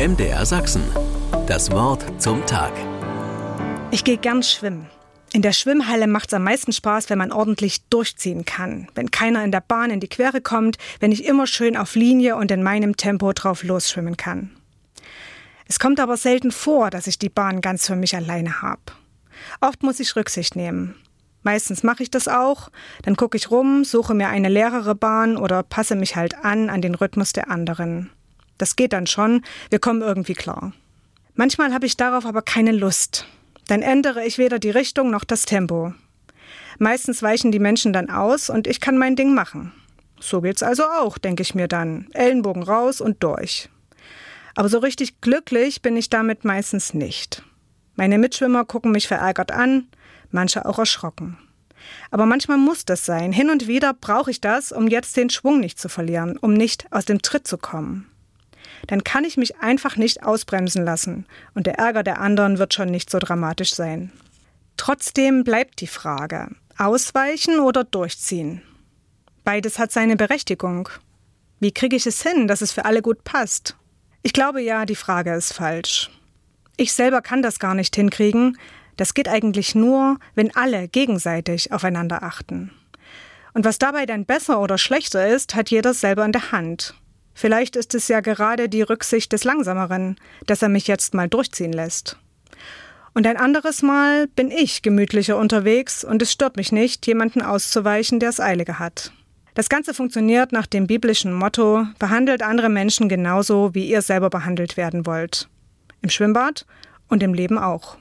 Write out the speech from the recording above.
MDR Sachsen. Das Wort zum Tag. Ich gehe gern schwimmen. In der Schwimmhalle macht es am meisten Spaß, wenn man ordentlich durchziehen kann. Wenn keiner in der Bahn in die Quere kommt, wenn ich immer schön auf Linie und in meinem Tempo drauf losschwimmen kann. Es kommt aber selten vor, dass ich die Bahn ganz für mich alleine habe. Oft muss ich Rücksicht nehmen. Meistens mache ich das auch, dann gucke ich rum, suche mir eine leerere Bahn oder passe mich halt an an den Rhythmus der anderen. Das geht dann schon, wir kommen irgendwie klar. Manchmal habe ich darauf aber keine Lust. Dann ändere ich weder die Richtung noch das Tempo. Meistens weichen die Menschen dann aus und ich kann mein Ding machen. So geht's also auch, denke ich mir dann. Ellenbogen raus und durch. Aber so richtig glücklich bin ich damit meistens nicht. Meine Mitschwimmer gucken mich verärgert an, manche auch erschrocken. Aber manchmal muss das sein. Hin und wieder brauche ich das, um jetzt den Schwung nicht zu verlieren, um nicht aus dem Tritt zu kommen. Dann kann ich mich einfach nicht ausbremsen lassen und der Ärger der anderen wird schon nicht so dramatisch sein. Trotzdem bleibt die Frage, ausweichen oder durchziehen? Beides hat seine Berechtigung. Wie kriege ich es hin, dass es für alle gut passt? Ich glaube ja, die Frage ist falsch. Ich selber kann das gar nicht hinkriegen, das geht eigentlich nur, wenn alle gegenseitig aufeinander achten. Und was dabei dann besser oder schlechter ist, hat jeder selber in der Hand. Vielleicht ist es ja gerade die Rücksicht des Langsameren, dass er mich jetzt mal durchziehen lässt. Und ein anderes Mal bin ich gemütlicher unterwegs und es stört mich nicht, jemanden auszuweichen, der es eilige hat. Das Ganze funktioniert nach dem biblischen Motto, behandelt andere Menschen genauso, wie ihr selber behandelt werden wollt. Im Schwimmbad und im Leben auch.